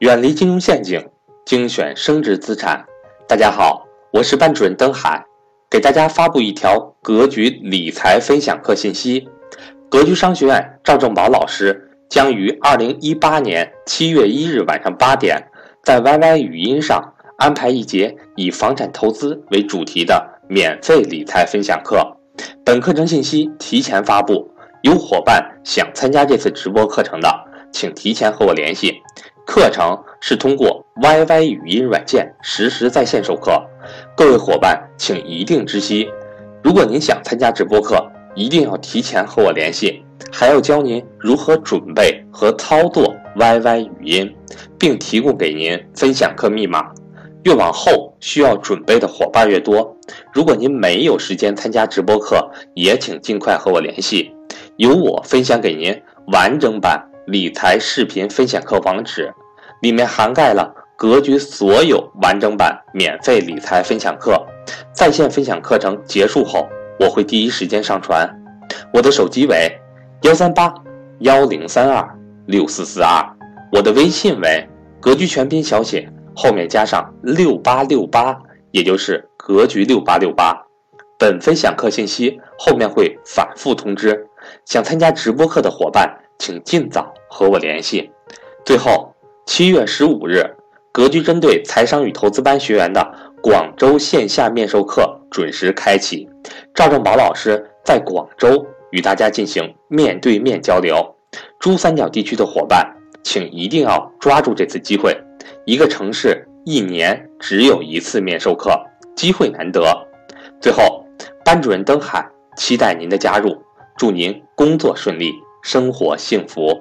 远离金融陷阱，精选升值资产。大家好，我是班主任登海，给大家发布一条格局理财分享课信息。格局商学院赵正宝老师将于二零一八年七月一日晚上八点，在 YY 语音上安排一节以房产投资为主题的免费理财分享课。本课程信息提前发布，有伙伴想参加这次直播课程的，请提前和我联系。课程是通过 YY 语音软件实时在线授课，各位伙伴请一定知悉。如果您想参加直播课，一定要提前和我联系，还要教您如何准备和操作 YY 语音，并提供给您分享课密码。越往后需要准备的伙伴越多。如果您没有时间参加直播课，也请尽快和我联系，由我分享给您完整版。理财视频分享课网址，里面涵盖了格局所有完整版免费理财分享课。在线分享课程结束后，我会第一时间上传。我的手机为幺三八幺零三二六四四二，我的微信为格局全拼小写后面加上六八六八，也就是格局六八六八。本分享课信息后面会反复通知，想参加直播课的伙伴。请尽早和我联系。最后，七月十五日，格局针对财商与投资班学员的广州线下面授课准时开启。赵正宝老师在广州与大家进行面对面交流。珠三角地区的伙伴，请一定要抓住这次机会。一个城市一年只有一次面授课，机会难得。最后，班主任登海期待您的加入，祝您工作顺利。生活幸福。